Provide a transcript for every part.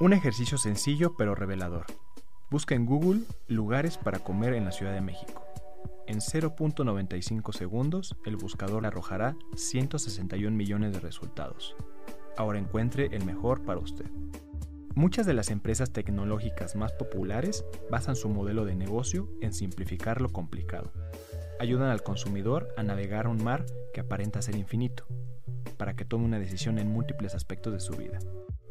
Un ejercicio sencillo pero revelador. Busca en Google lugares para comer en la Ciudad de México. En 0.95 segundos, el buscador arrojará 161 millones de resultados. Ahora encuentre el mejor para usted. Muchas de las empresas tecnológicas más populares basan su modelo de negocio en simplificar lo complicado. Ayudan al consumidor a navegar un mar que aparenta ser infinito, para que tome una decisión en múltiples aspectos de su vida.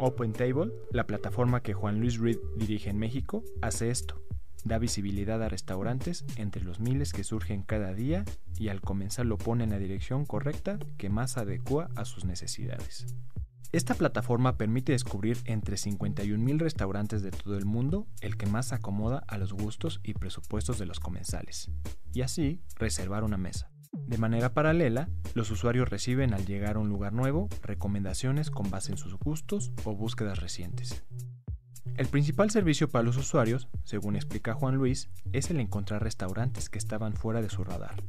OpenTable, la plataforma que Juan Luis Reed dirige en México, hace esto da visibilidad a restaurantes entre los miles que surgen cada día y al comenzar lo pone en la dirección correcta que más adecua a sus necesidades. Esta plataforma permite descubrir entre 51.000 restaurantes de todo el mundo el que más acomoda a los gustos y presupuestos de los comensales, y así reservar una mesa. De manera paralela, los usuarios reciben al llegar a un lugar nuevo recomendaciones con base en sus gustos o búsquedas recientes. El principal servicio para los usuarios, según explica Juan Luis, es el encontrar restaurantes que estaban fuera de su radar,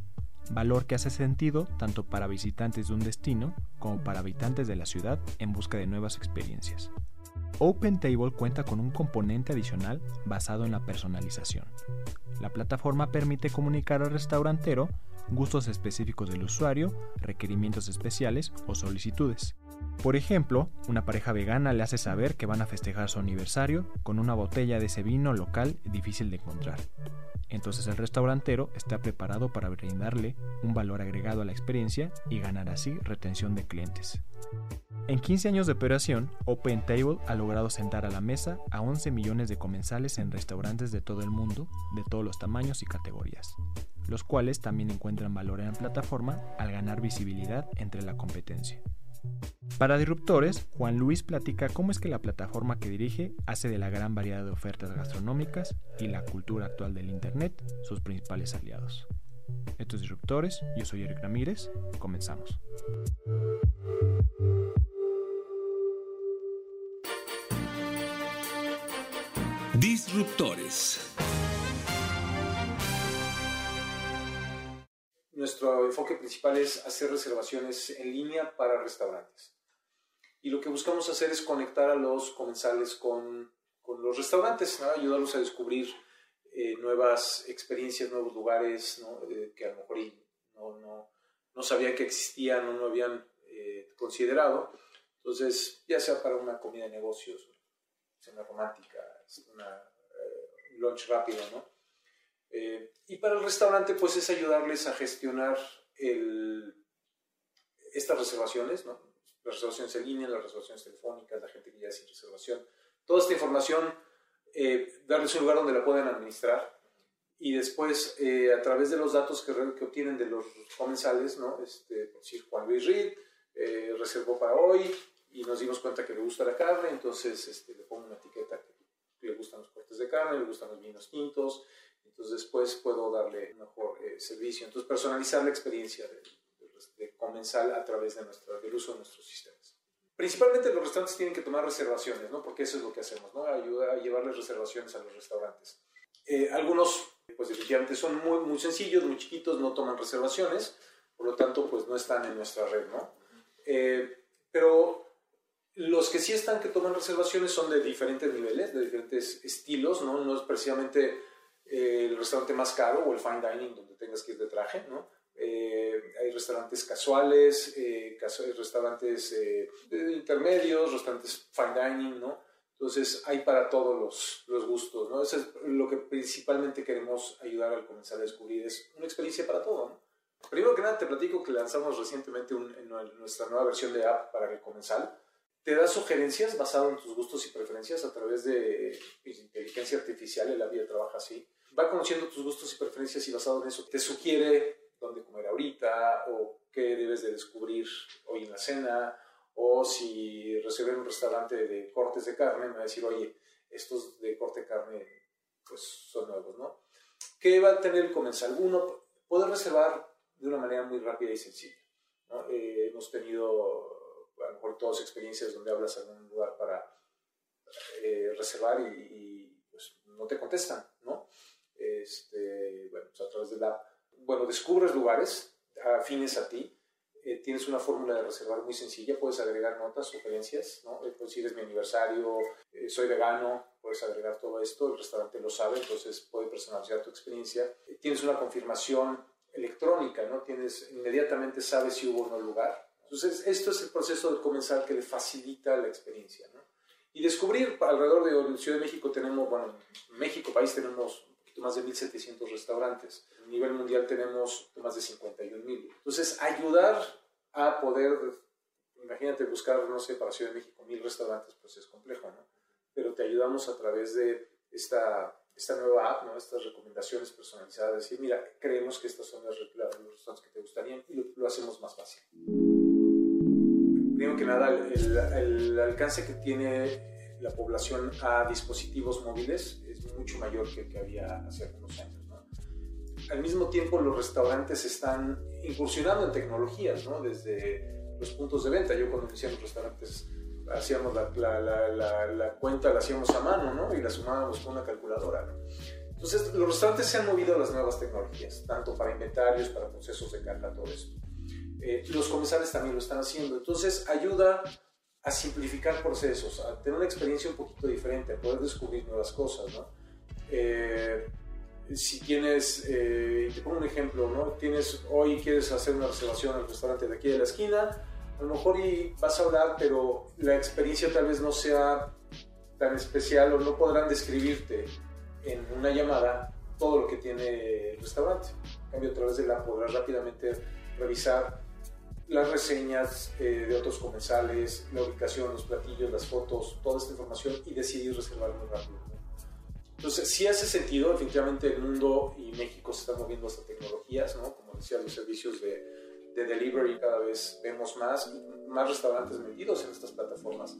valor que hace sentido tanto para visitantes de un destino como para habitantes de la ciudad en busca de nuevas experiencias. OpenTable cuenta con un componente adicional basado en la personalización. La plataforma permite comunicar al restaurantero gustos específicos del usuario, requerimientos especiales o solicitudes. Por ejemplo, una pareja vegana le hace saber que van a festejar su aniversario con una botella de ese vino local difícil de encontrar. Entonces el restaurantero está preparado para brindarle un valor agregado a la experiencia y ganar así retención de clientes. En 15 años de operación, OpenTable ha logrado sentar a la mesa a 11 millones de comensales en restaurantes de todo el mundo, de todos los tamaños y categorías, los cuales también encuentran valor en la plataforma al ganar visibilidad entre la competencia. Para Disruptores, Juan Luis platica cómo es que la plataforma que dirige hace de la gran variedad de ofertas gastronómicas y la cultura actual del Internet sus principales aliados. Estos Disruptores, yo soy Eric Ramírez, comenzamos. Disruptores. Nuestro enfoque principal es hacer reservaciones en línea para restaurantes. Y lo que buscamos hacer es conectar a los comensales con, con los restaurantes, ayudarlos a descubrir eh, nuevas experiencias, nuevos lugares ¿no? eh, que a lo mejor no, no, no, sabían que existían o no habían eh, considerado. Entonces, ya sea para una comida de negocios, cena romántica, una lunch rápido, ¿no? Eh, y para el restaurante, pues es ayudarles a gestionar el, estas reservaciones, ¿no? Las reservaciones en línea, las reservaciones telefónicas, la gente que ya sin reservación. Toda esta información, eh, darles un lugar donde la puedan administrar y después, eh, a través de los datos que, que, obtienen de los comensales, ¿no? Este, por decir, Juan Luis Reed reservó para hoy y nos dimos cuenta que le gusta la carne, entonces este, le pongo una etiqueta que le gustan los cortes de carne, le gustan los vinos tintos, entonces después puedo darle mejor eh, servicio. Entonces personalizar la experiencia de, comensal a través de del uso de nuestros sistemas. Principalmente los restaurantes tienen que tomar reservaciones, ¿no? porque eso es lo que hacemos, ¿no? ayuda a llevarles reservaciones a los restaurantes. Eh, algunos, pues definitivamente son muy, muy sencillos, muy chiquitos, no toman reservaciones, por lo tanto, pues no están en nuestra red, ¿no? Eh, pero los que sí están que toman reservaciones son de diferentes niveles, de diferentes estilos, ¿no? No es precisamente el restaurante más caro o el fine dining donde tengas que ir de traje, ¿no? Eh, hay restaurantes casuales, eh, restaurantes eh, intermedios, restaurantes fine dining, ¿no? Entonces hay para todos los, los, gustos, ¿no? Eso es lo que principalmente queremos ayudar al comenzar a descubrir, es una experiencia para todo, ¿no? Primero que nada te platico que lanzamos recientemente en nuestra nueva versión de app para el comensal. Te da sugerencias basado en tus gustos y preferencias a través de inteligencia artificial, el AVIA trabaja así va conociendo tus gustos y preferencias y basado en eso te sugiere dónde qué debes de descubrir hoy en la cena, o si reservé un restaurante de cortes de carne, me va a decir, oye, estos de corte de carne pues son nuevos, ¿no? ¿Qué va a tener el comensal? Uno, puede reservar de una manera muy rápida y sencilla. Eh, hemos tenido, a lo mejor, todas experiencias donde hablas en un lugar para eh, reservar y, pues, no te contestan, ¿no? Este, bueno, pues, a través de la. Bueno, descubres lugares afines a ti, eh, tienes una fórmula de reservar muy sencilla, puedes agregar notas, sugerencias, ¿no? Eh, pues si es mi aniversario, eh, soy vegano, puedes agregar todo esto, el restaurante lo sabe, entonces puede personalizar tu experiencia. tienes una confirmación electrónica, ¿no? Tienes, inmediatamente sabes si hubo o no lugar. Entonces, esto es el proceso de comenzar que le facilita la experiencia, ¿no? Y descubrir, alrededor de Ciudad de México tenemos, bueno, en México, país, tenemos un poquito más de 1.700 restaurantes nivel mundial tenemos más de 51 mil. Entonces, ayudar a poder, imagínate buscar, no sé, para Ciudad de México mil restaurantes, pues es complejo, ¿no? Pero te ayudamos a través de esta, esta nueva app, ¿no? Estas recomendaciones personalizadas, decir, mira, creemos que estas son las, restaurantes que te gustarían y lo, hacemos más fácil. Primero que nada, el, el alcance que tiene la población a dispositivos móviles es mucho mayor que el que había hace algunos años al mismo tiempo los restaurantes están incursionando en tecnologías, ¿no? Desde los puntos de venta. Yo cuando inicié los restaurantes hacíamos la, la, la, cuenta, la hacíamos a mano, ¿no? Y la sumábamos con una calculadora, ¿no? Entonces, los restaurantes se han movido a las nuevas tecnologías, tanto para inventarios, para procesos de carga, todo. Eh, los comensales también lo están haciendo. Entonces, ayuda a simplificar procesos, a tener una experiencia un poquito diferente, a poder descubrir nuevas cosas, ¿no? Eh, si tienes, eh, te pongo un ejemplo, ¿no? Tienes, hoy quieres hacer una reservación al restaurante de aquí de la esquina, a lo mejor y vas a hablar, pero la experiencia tal vez no sea tan especial o no podrán describirte en una llamada todo lo que tiene el restaurante. En cambio, a través de la podrás rápidamente revisar las reseñas eh, de otros comensales, la ubicación, los platillos, las fotos, toda esta información y decidir reservar muy rápido. Entonces, sí hace sentido, definitivamente el mundo y México se están moviendo hasta tecnologías, ¿no? Como decía, los servicios de, de delivery cada vez vemos más, más restaurantes metidos en estas plataformas.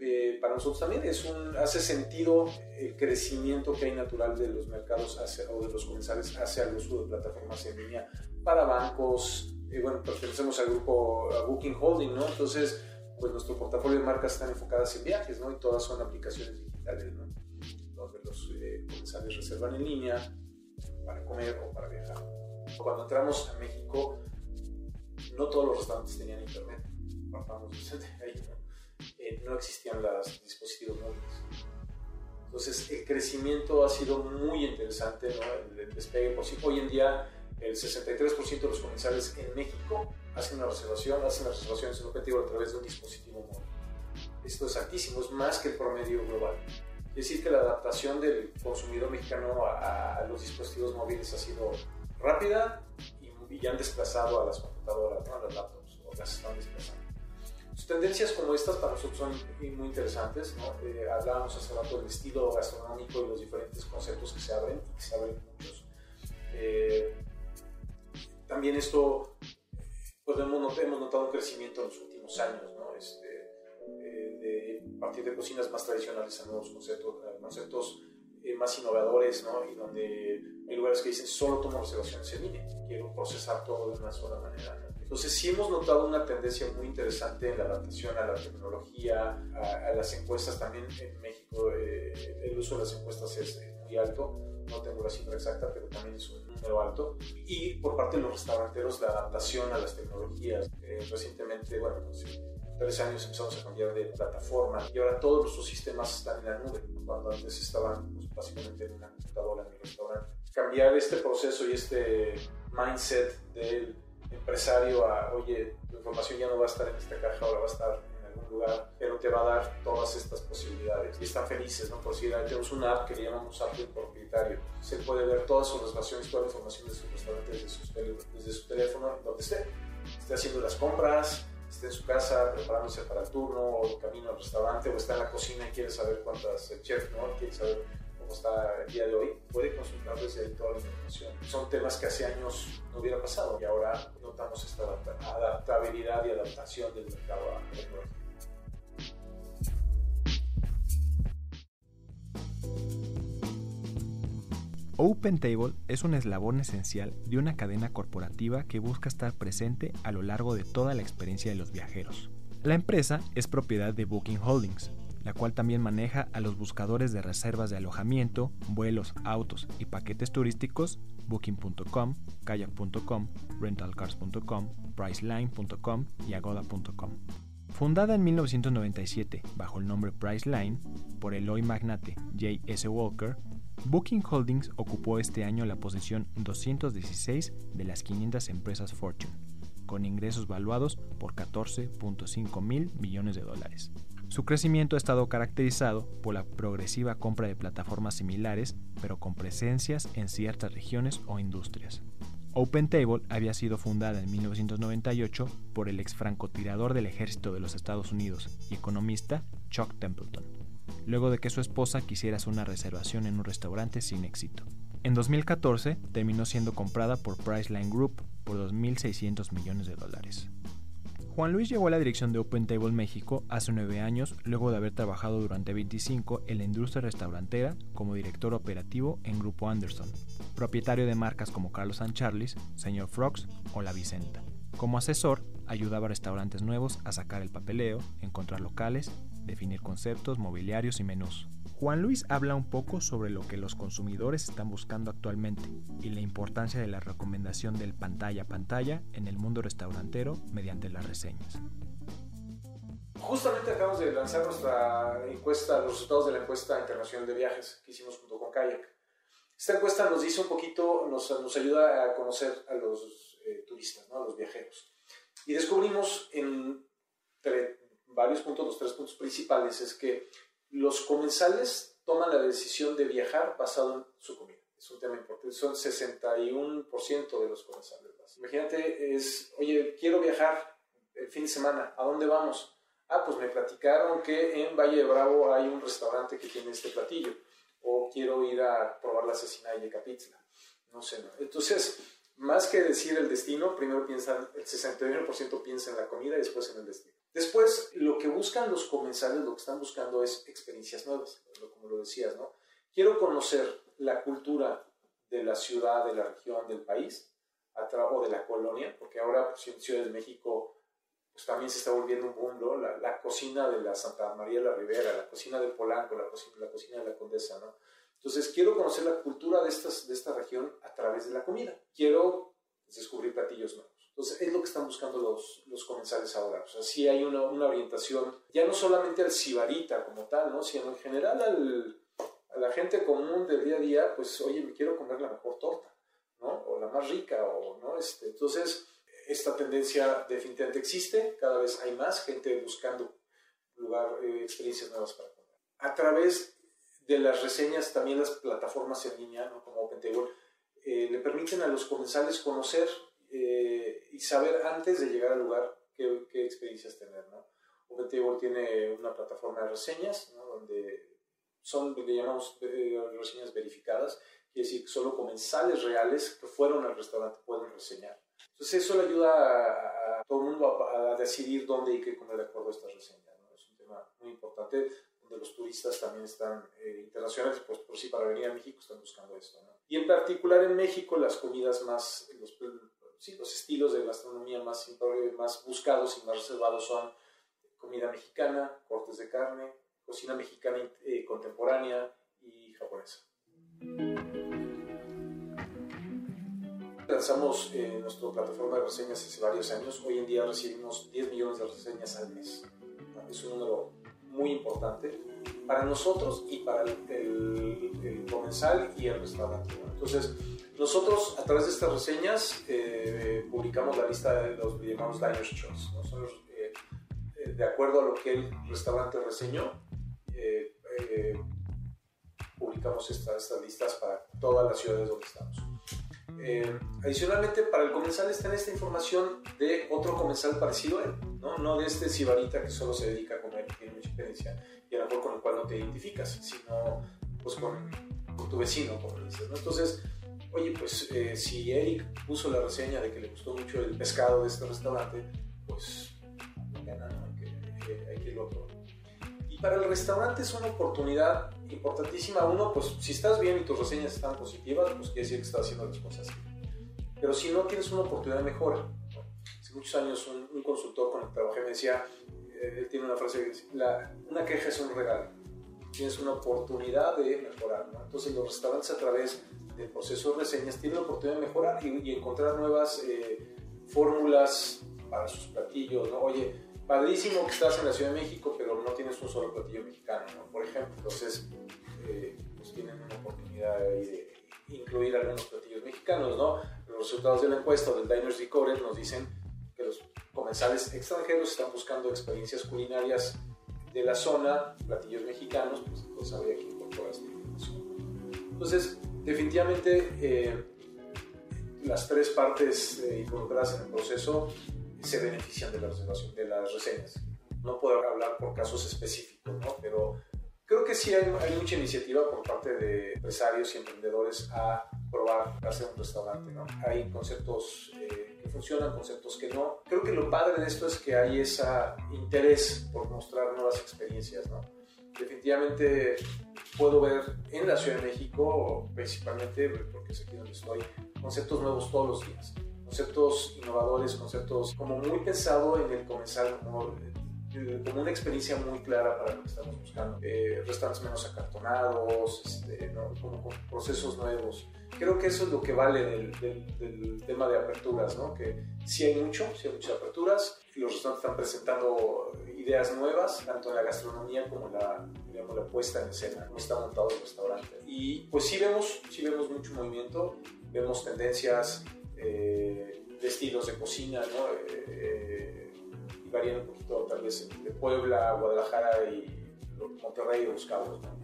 Eh, para nosotros también es un, hace sentido el crecimiento que hay natural de los mercados hacia, o de los comensales hacia el uso de plataformas en línea para bancos. Eh, bueno, pertenecemos al grupo Booking Holding, ¿no? Entonces, pues nuestro portafolio de marcas están enfocadas en viajes, ¿no? Y todas son aplicaciones digitales, ¿no? donde los eh, comensales reservan en línea para comer o para viajar. Cuando entramos a México, no todos los restaurantes tenían internet, partamos ahí, ¿no? Eh, no existían los dispositivos móviles. Entonces, el crecimiento ha sido muy interesante, ¿no? el, despegue posible. Hoy en día, el 63% de los comensales en México hacen una reservación, hacen las reservaciones en objetivo a través de un dispositivo móvil. Esto es altísimo, es más que el promedio global decir que la adaptación del consumidor mexicano a, los dispositivos móviles ha sido rápida y, ya han desplazado a las computadoras, a las laptops, o las están desplazando. Tendencias como estas para nosotros son muy interesantes. ¿no? Eh, hablábamos hace rato del estilo gastronómico y los diferentes conceptos que se abren, y que se abren muchos. Eh, también esto, pues hemos, hemos notado un crecimiento en los últimos años. ¿no? Este, a partir de cocinas más tradicionales a nuevos conceptos, conceptos eh, más innovadores, ¿no? Y donde hay lugares que dicen solo tomo reservaciones en línea, quiero procesar todo de una sola manera. Entonces sí hemos notado una tendencia muy interesante en la adaptación a la tecnología, a, las encuestas también en México. Eh, el uso de las encuestas es muy alto, no tengo la cifra exacta, pero también es un número alto. Y por parte de los restauranteros, la adaptación a las tecnologías. Eh, recientemente, bueno, pues, tres años empezamos a cambiar de plataforma y ahora todos nuestros sistemas están en la nube, cuando antes estaban pues, básicamente en una computadora en el restaurante. Cambiar este proceso y este mindset del empresario a, oye, tu información ya no va a estar en esta caja, ahora va a estar lugar, pero te va a dar todas estas posibilidades. Y están felices, ¿no? Por si tenemos una app que le llamamos app del propietario. Se puede ver todas sus reservaciones, toda la información de su restaurante desde su, desde su teléfono, donde esté. Esté haciendo las compras, esté en su casa preparándose para el turno o camino al restaurante o está en la cocina y quiere saber cuántas, el chef, ¿no? Quiere saber como está el día de hoy, puede consultar desde ahí toda la información. Son temas que hace años no hubiera pasado y ahora notamos esta adaptabilidad y adaptación del mercado a tecnología. OpenTable es un eslabón esencial de una cadena corporativa que busca estar presente a lo largo de toda la experiencia de los viajeros. La empresa es propiedad de Booking Holdings, la cual también maneja a los buscadores de reservas de alojamiento, vuelos, autos y paquetes turísticos booking.com, kayak.com, rentalcars.com, priceline.com y agoda.com. Fundada en 1997 bajo el nombre Priceline por el hoy magnate J.S. Walker, Booking Holdings ocupó este año la posición 216 de las 500 empresas Fortune, con ingresos valuados por 14.5 mil millones de dólares. Su crecimiento ha estado caracterizado por la progresiva compra de plataformas similares, pero con presencias en ciertas regiones o industrias. OpenTable había sido fundada en 1998 por el ex francotirador del ejército de los Estados Unidos y economista Chuck Templeton, luego de que su esposa quisiera hacer una reservación en un restaurante sin éxito. En 2014 terminó siendo comprada por Priceline Group por 2.600 millones de dólares. Juan Luis llegó a la dirección de OpenTable México hace nueve años, luego de haber trabajado durante 25 en la industria restaurantera como director operativo en Grupo Anderson, propietario de marcas como Carlos San Charles, Señor Frogs o La Vicenta. Como asesor, ayudaba a restaurantes nuevos a sacar el papeleo, encontrar locales, definir conceptos, mobiliarios y menús. Juan Luis habla un poco sobre lo que los consumidores están buscando actualmente y la importancia de la recomendación del pantalla a pantalla en el mundo restaurantero mediante las reseñas. Justamente acabamos de lanzar nuestra encuesta, los resultados de la encuesta internacional de viajes que hicimos junto con Kayak. Esta encuesta nos dice un poquito, nos, nos ayuda a conocer a los eh, turistas, ¿no? a los viajeros. Y descubrimos entre varios puntos, los tres puntos principales, es que los comensales toman la decisión de viajar basado en su comida. Es un tema importante. Son 61% de los comensales. Imagínate, es, oye, quiero viajar el fin de semana. ¿A dónde vamos? Ah, pues me platicaron que en Valle de Bravo hay un restaurante que tiene este platillo. O quiero ir a probar la asesina de Yecapitzla. No sé. Entonces, más que decir el destino, primero piensan, el 61% piensa en la comida y después en el destino. Después, lo que buscan los comensales, lo que están buscando es experiencias nuevas, como lo decías, ¿no? Quiero conocer la cultura de la ciudad, de la región, del país, o de la colonia, porque ahora pues, en Ciudad de México pues, también se está volviendo un mundo, la, cocina de la Santa María de la Ribera, la cocina de Polanco, la cocina, de la Condesa, ¿no? Entonces, quiero conocer la cultura de, de esta región a través de la comida. Quiero descubrir platillos nuevos. Entonces, es lo que están buscando los, los comensales ahora. O sea, sí hay una, una orientación, ya no solamente al sibarita como tal, ¿no? sino en general al, a la gente común del día a día, pues, oye, me quiero comer la mejor torta, ¿no? O la más rica, o, ¿no? Este, entonces, esta tendencia definitivamente existe, cada vez hay más gente buscando lugar, eh, experiencias nuevas para comer. A través de las reseñas, también las plataformas en línea, ¿no? como OpenTable, eh, le permiten a los comensales conocer eh, y saber antes de llegar al lugar qué, qué experiencias tener. ¿no? OpenTable tiene una plataforma de reseñas ¿no? donde son, le llamamos eh, reseñas verificadas, quiere decir que solo comensales reales que fueron al restaurante pueden reseñar. Entonces eso le ayuda a, todo el mundo a, decidir dónde hay que comer de acuerdo a estas reseñas. ¿no? Es un tema muy importante donde los turistas también están eh, internacionales, pues por sí para venir a México están buscando esto. ¿no? Y en particular en México las comidas más, los, sí, los estilos de gastronomía más, más buscados y más reservados son comida mexicana, cortes de carne, cocina mexicana eh, contemporánea y japonesa. Lanzamos eh, nuestra plataforma de reseñas hace varios años. Hoy en día recibimos 10 millones de reseñas al mes. Es un número muy importante para nosotros y para el, el, comensal y el restaurante. Entonces, nosotros, a través de estas reseñas, eh, publicamos la lista de los llamamos Diners Choice. Eh, eh, de acuerdo a lo que el restaurante reseñó, publicamos estas listas para todas las ciudades donde estamos. adicionalmente, para el comensal está en esta información de otro comensal parecido a él, no, no de este cibarita que solo se dedica a comer y tiene mucha experiencia y a lo mejor con el cual no te identificas, sino pues con por tu vecino, como dices, ¿no? Entonces, oye, pues eh, si Eric puso la reseña de que le gustó mucho el pescado de este restaurante, pues gana, ¿no? hay, que, hay que irlo Y para el restaurante es una oportunidad importantísima. Uno, pues si estás bien y tus reseñas están positivas, pues quiere decir que estás haciendo las cosas bien. Pero si no, tienes una oportunidad de mejora. Hace muchos años un, un consultor con el que trabajé me decía, eh, él tiene una frase que dice, la, una queja es un regalo. Tienes una oportunidad de mejorar. ¿no? Entonces los restaurantes a través del proceso de reseñas tienen la oportunidad de mejorar y, y encontrar nuevas eh, fórmulas para sus platillos. ¿no? Oye, padrísimo que estás en la Ciudad de México, pero no tienes un solo platillo mexicano, ¿no? por ejemplo. Entonces, eh, pues tienen una oportunidad de incluir algunos platillos mexicanos, ¿no? Los resultados de la encuesta del Diners Decoded nos dicen que los comensales extranjeros están buscando experiencias culinarias de la zona, platillos mexicanos, pues, pues habría que incorporar esta información. Entonces, definitivamente, eh, las tres partes eh, involucradas en el proceso se benefician de la reservación, de las reseñas. No puedo hablar por casos específicos, ¿no? pero creo que sí hay, mucha iniciativa por parte de empresarios y emprendedores a probar hacer un restaurante. Hay conceptos eh, que funcionan, conceptos que no. Creo que lo padre de esto es que hay ese interés por mostrar nuevas experiencias. Definitivamente puedo ver en la Ciudad de México, principalmente porque es aquí donde estoy, conceptos nuevos todos los días conceptos innovadores, conceptos como muy pensado en el comenzar, como, eh, como una experiencia muy clara para lo que estamos buscando. Eh, restaurantes menos acartonados, este, ¿no? como con procesos nuevos. Creo que eso es lo que vale del, del, del, tema de aperturas, ¿no? que sí hay mucho, sí hay muchas aperturas, los restaurantes están presentando ideas nuevas, tanto en la gastronomía como en la, la puesta en escena, cómo está montado el restaurante. Y pues sí vemos, sí vemos mucho movimiento, vemos tendencias eh, de estilos de cocina, ¿no? Eh, y varían un poquito tal vez de Puebla, Guadalajara y Monterrey o Los Cabos, ¿no?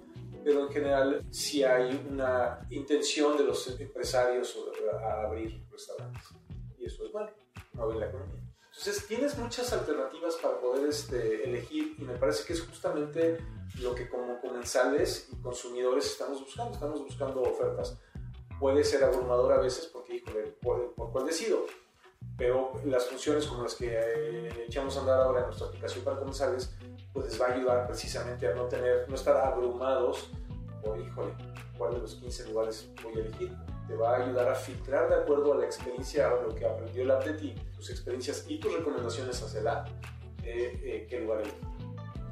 Pero en general sí hay una intención de los empresarios a abrir restaurantes. Y eso es bueno, mover la economía. Entonces tienes muchas alternativas para poder este, elegir y me parece que es justamente lo que como comensales y consumidores estamos buscando. Estamos buscando ofertas puede ser abrumador a veces porque, híjole, por, cuál decido. Pero las funciones como las que eh, echamos a andar ahora en nuestra aplicación para comensales, pues les va a ayudar precisamente a no tener, no estar abrumados por, híjole, cuál de los 15 lugares voy a elegir. Te va a ayudar a filtrar de acuerdo a la experiencia, a lo que aprendió el app de ti, tus experiencias y tus recomendaciones hacia la, de eh, qué lugar elegir.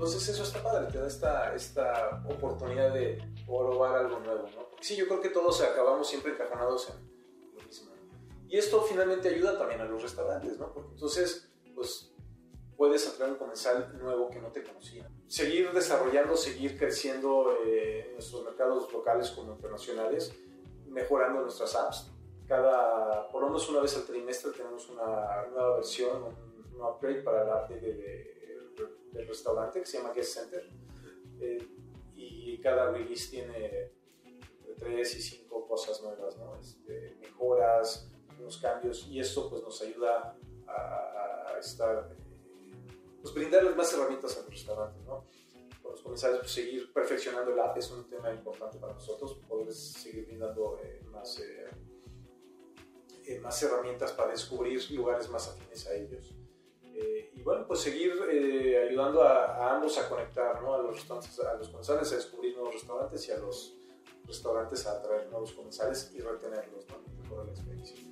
Entonces eso está padre, te da esta, esta oportunidad de probar algo nuevo, ¿no? Porque sí, yo creo que todos acabamos siempre encajonados en lo mismo. Y esto finalmente ayuda también a los restaurantes, ¿no? Porque entonces, pues, puedes atraer un comensal nuevo que no te conocía. Seguir desarrollando, seguir creciendo eh, en nuestros mercados locales como internacionales, mejorando nuestras apps. Cada, por lo menos una vez al trimestre tenemos una nueva versión, un, un upgrade para la app de, de del restaurante que se llama Guest Center. Eh, y cada release tiene entre 3 y 5 cosas nuevas, ¿no? este, mejoras, unos cambios, y esto pues nos ayuda a, a estar, eh, pues brindarles más herramientas al restaurante, ¿no? Los comensales, pues, seguir perfeccionando el app es un tema importante para nosotros, poder seguir brindando eh, más, eh, eh, más herramientas para descubrir lugares más afines a ellos. Y bueno, pues seguir ayudando a, ambos a conectar, ¿no? A los restaurantes, a los comensales a descubrir nuevos restaurantes y a los restaurantes a atraer nuevos comensales y retenerlos, ¿no? Mejorar la experiencia.